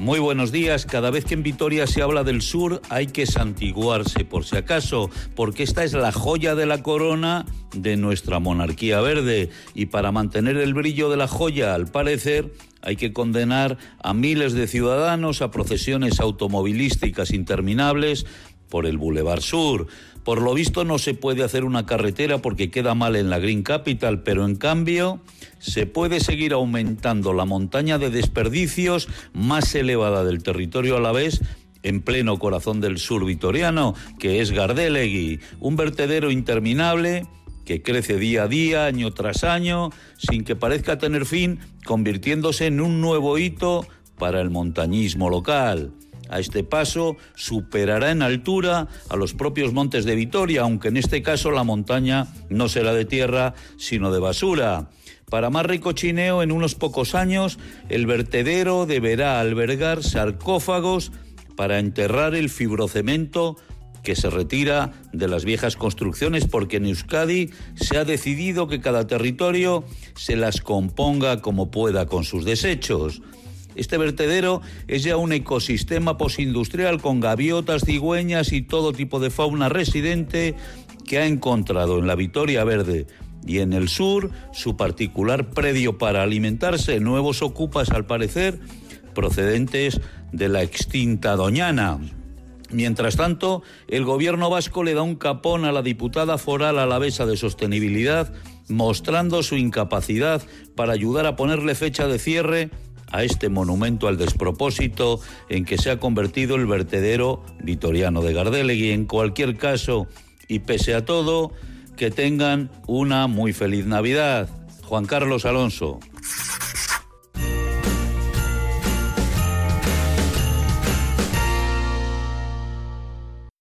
Muy buenos días. Cada vez que en Vitoria se habla del sur hay que santiguarse, por si acaso, porque esta es la joya de la corona de nuestra monarquía verde. Y para mantener el brillo de la joya, al parecer, hay que condenar a miles de ciudadanos a procesiones automovilísticas interminables por el Boulevard Sur. Por lo visto no se puede hacer una carretera porque queda mal en la Green Capital, pero en cambio se puede seguir aumentando la montaña de desperdicios más elevada del territorio a la vez en pleno corazón del sur vitoriano, que es Gardelegui, un vertedero interminable que crece día a día, año tras año, sin que parezca tener fin, convirtiéndose en un nuevo hito para el montañismo local. A este paso superará en altura a los propios montes de Vitoria, aunque en este caso la montaña no será de tierra, sino de basura. Para más ricochineo, en unos pocos años, el vertedero deberá albergar sarcófagos para enterrar el fibrocemento que se retira de las viejas construcciones porque en Euskadi se ha decidido que cada territorio se las componga como pueda con sus desechos. Este vertedero es ya un ecosistema posindustrial con gaviotas, cigüeñas y todo tipo de fauna residente que ha encontrado en la Vitoria Verde y en el sur su particular predio para alimentarse, nuevos ocupas al parecer procedentes de la extinta Doñana. Mientras tanto, el gobierno vasco le da un capón a la diputada foral alavesa de sostenibilidad, mostrando su incapacidad para ayudar a ponerle fecha de cierre a este monumento al despropósito en que se ha convertido el vertedero vitoriano de Gardelegui. En cualquier caso, y pese a todo, que tengan una muy feliz Navidad. Juan Carlos Alonso.